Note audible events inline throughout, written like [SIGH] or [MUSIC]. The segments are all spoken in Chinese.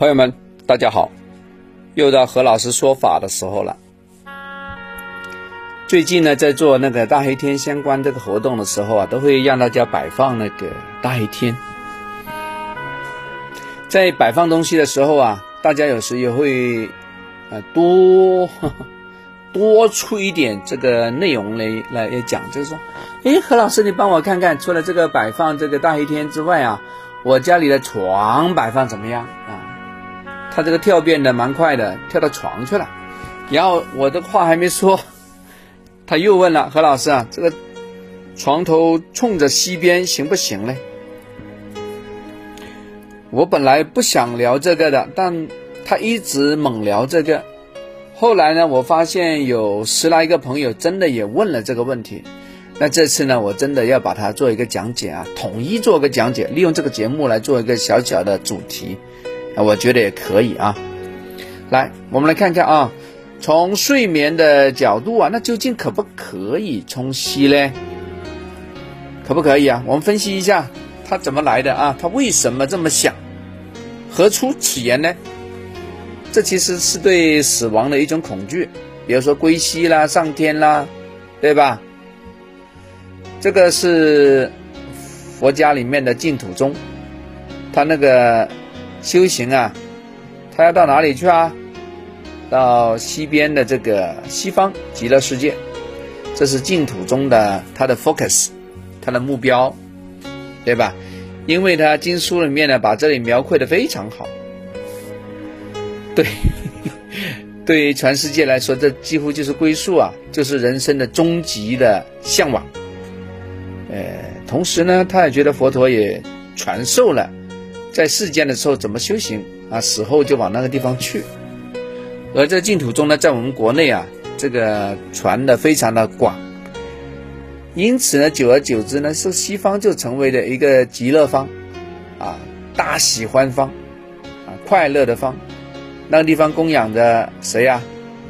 朋友们，大家好，又到何老师说法的时候了。最近呢，在做那个大黑天相关这个活动的时候啊，都会让大家摆放那个大黑天。在摆放东西的时候啊，大家有时也会呃多 [LAUGHS] 多出一点这个内容来来讲，就是说，哎，何老师，你帮我看看，除了这个摆放这个大黑天之外啊，我家里的床摆放怎么样啊？他这个跳变的蛮快的，跳到床去了。然后我的话还没说，他又问了何老师啊，这个床头冲着西边行不行嘞？我本来不想聊这个的，但他一直猛聊这个。后来呢，我发现有十来个朋友真的也问了这个问题。那这次呢，我真的要把它做一个讲解啊，统一做个讲解，利用这个节目来做一个小小的主题。啊，我觉得也可以啊。来，我们来看看啊，从睡眠的角度啊，那究竟可不可以冲西呢？可不可以啊？我们分析一下他怎么来的啊？他为什么这么想？何出此言呢？这其实是对死亡的一种恐惧，比如说归西啦、上天啦，对吧？这个是佛家里面的净土宗，他那个。修行啊，他要到哪里去啊？到西边的这个西方极乐世界，这是净土中的他的 focus，他的目标，对吧？因为他经书里面呢，把这里描绘的非常好。对，[LAUGHS] 对于全世界来说，这几乎就是归宿啊，就是人生的终极的向往。呃，同时呢，他也觉得佛陀也传授了。在世间的时候怎么修行啊？死后就往那个地方去。而在净土中呢，在我们国内啊，这个传的非常的广。因此呢，久而久之呢，是西方就成为了一个极乐方，啊，大喜欢方，啊，快乐的方。那个地方供养着谁呀？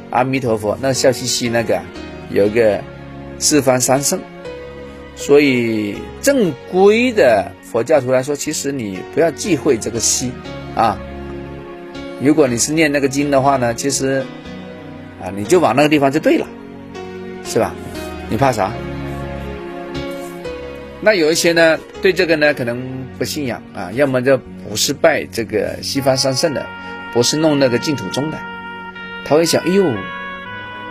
阿弥陀佛。那笑嘻嘻那个有一个四方三圣。所以正规的。佛教徒来说，其实你不要忌讳这个西，啊，如果你是念那个经的话呢，其实，啊，你就往那个地方就对了，是吧？你怕啥？那有一些呢，对这个呢可能不信仰啊，要么就不是拜这个西方三圣的，不是弄那个净土宗的，他会想，哎呦，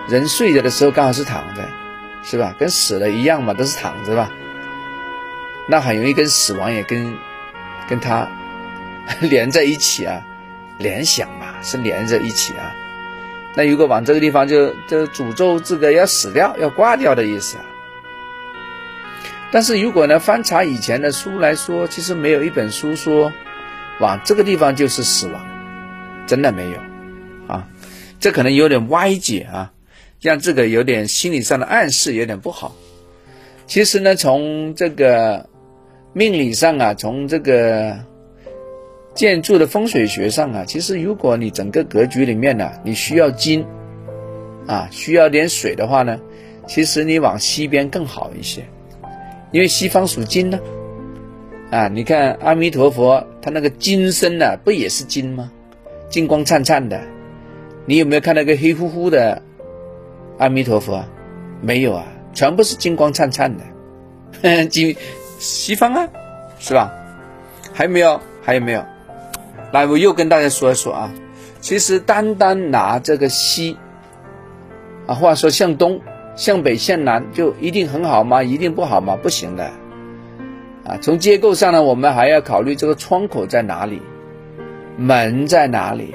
人睡着的时候刚好是躺着，是吧？跟死了一样嘛，都是躺着吧？那很容易跟死亡也跟跟他 [LAUGHS] 连在一起啊，联想嘛，是连着一起啊。那如果往这个地方就就诅咒这个要死掉要挂掉的意思啊。但是如果呢翻查以前的书来说，其实没有一本书说往这个地方就是死亡，真的没有啊。这可能有点歪解啊，让这个有点心理上的暗示，有点不好。其实呢，从这个。命理上啊，从这个建筑的风水学上啊，其实如果你整个格局里面呢，你需要金啊，需要点水的话呢，其实你往西边更好一些，因为西方属金呢。啊，你看阿弥陀佛，他那个金身呢，不也是金吗？金光灿灿的。你有没有看那个黑乎乎的阿弥陀佛？没有啊，全部是金光灿灿的，金。[LAUGHS] 西方啊，是吧？还有没有？还有没有？来，我又跟大家说一说啊。其实单单拿这个西啊，话说向东、向北、向南，就一定很好吗？一定不好吗？不行的啊。从结构上呢，我们还要考虑这个窗口在哪里，门在哪里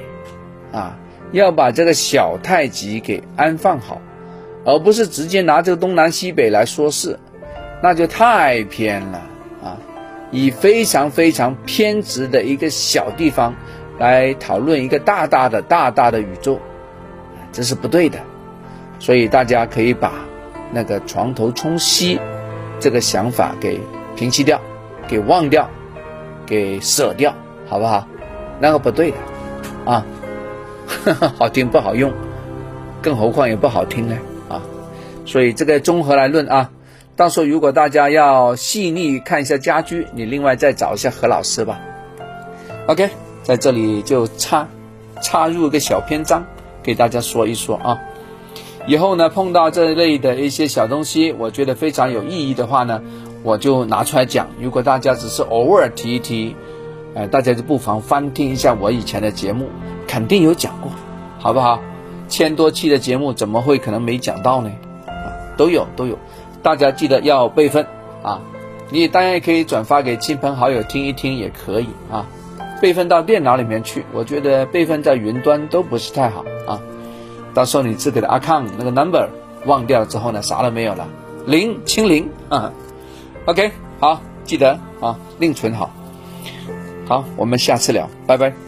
啊？要把这个小太极给安放好，而不是直接拿这个东南西北来说事。那就太偏了啊！以非常非常偏执的一个小地方来讨论一个大大的大大的宇宙，这是不对的。所以大家可以把那个床头冲西这个想法给摒弃掉，给忘掉，给舍掉，好不好？那个不对的啊，[LAUGHS] 好听不好用，更何况也不好听呢啊！所以这个综合来论啊。到时候如果大家要细腻看一下家居，你另外再找一下何老师吧。OK，在这里就插插入一个小篇章，给大家说一说啊。以后呢，碰到这类的一些小东西，我觉得非常有意义的话呢，我就拿出来讲。如果大家只是偶尔提一提，哎，大家就不妨翻听一下我以前的节目，肯定有讲过，好不好？千多期的节目怎么会可能没讲到呢？啊，都有都有，大家记得要备份啊。你当然也可以转发给亲朋好友听一听，也可以啊。备份到电脑里面去，我觉得备份在云端都不是太好啊。到时候你自己的 account 那个 number 忘掉了之后呢，啥都没有了，零清零啊。OK，好，记得啊，另存好。好，我们下次聊，拜拜。